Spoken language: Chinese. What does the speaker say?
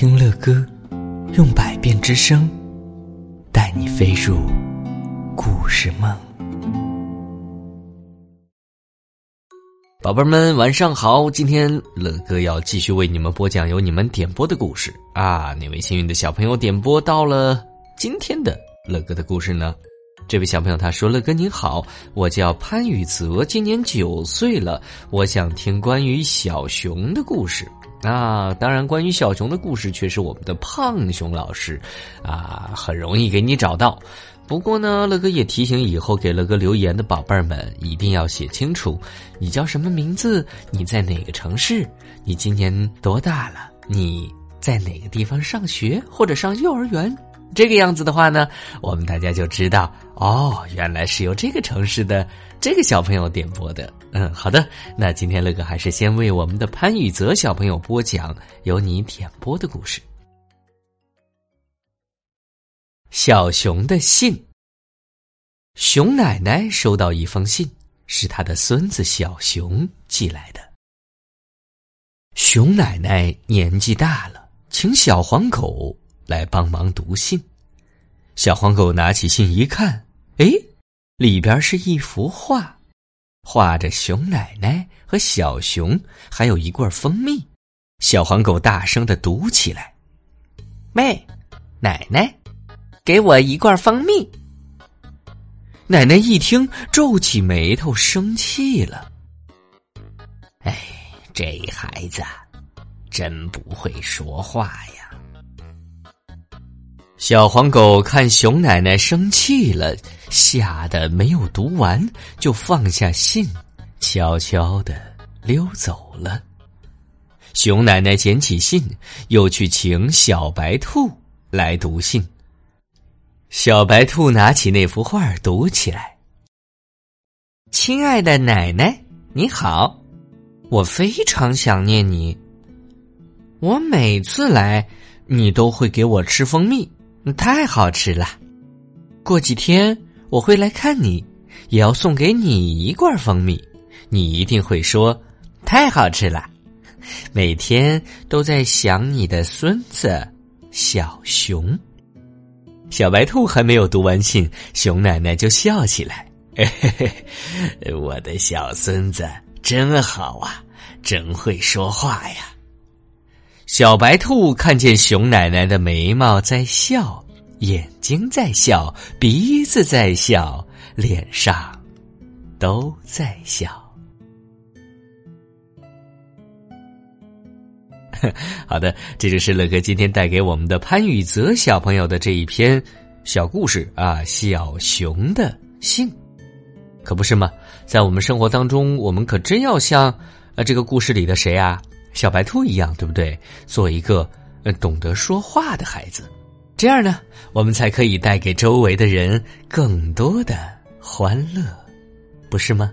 听乐歌，用百变之声，带你飞入故事梦。宝贝们，晚上好！今天乐哥要继续为你们播讲由你们点播的故事啊！哪位幸运的小朋友点播到了今天的乐哥的故事呢？这位小朋友他说：“乐哥您好，我叫潘宇泽，今年九岁了，我想听关于小熊的故事。”啊，当然，关于小熊的故事却是我们的胖熊老师，啊，很容易给你找到。不过呢，乐哥也提醒以后给乐哥留言的宝贝儿们，一定要写清楚，你叫什么名字，你在哪个城市，你今年多大了，你在哪个地方上学或者上幼儿园。这个样子的话呢，我们大家就知道哦，原来是由这个城市的这个小朋友点播的。嗯，好的，那今天乐哥还是先为我们的潘宇泽小朋友播讲由你点播的故事。小熊的信。熊奶奶收到一封信，是他的孙子小熊寄来的。熊奶奶年纪大了，请小黄狗。来帮忙读信，小黄狗拿起信一看，哎，里边是一幅画，画着熊奶奶和小熊，还有一罐蜂蜜。小黄狗大声的读起来：“妹，奶奶，给我一罐蜂蜜。”奶奶一听，皱起眉头，生气了：“哎，这孩子真不会说话呀！”小黄狗看熊奶奶生气了，吓得没有读完，就放下信，悄悄的溜走了。熊奶奶捡起信，又去请小白兔来读信。小白兔拿起那幅画读起来：“亲爱的奶奶，你好，我非常想念你。我每次来，你都会给我吃蜂蜜。”太好吃了！过几天我会来看你，也要送给你一罐蜂蜜。你一定会说太好吃了。每天都在想你的孙子小熊。小白兔还没有读完信，熊奶奶就笑起来：“嘿嘿嘿我的小孙子真好啊，真会说话呀！”小白兔看见熊奶奶的眉毛在笑，眼睛在笑，鼻子在笑，脸上都在笑。好的，这就是乐哥今天带给我们的潘宇泽小朋友的这一篇小故事啊，小熊的信，可不是吗？在我们生活当中，我们可真要像呃这个故事里的谁啊？小白兔一样，对不对？做一个呃懂得说话的孩子，这样呢，我们才可以带给周围的人更多的欢乐，不是吗？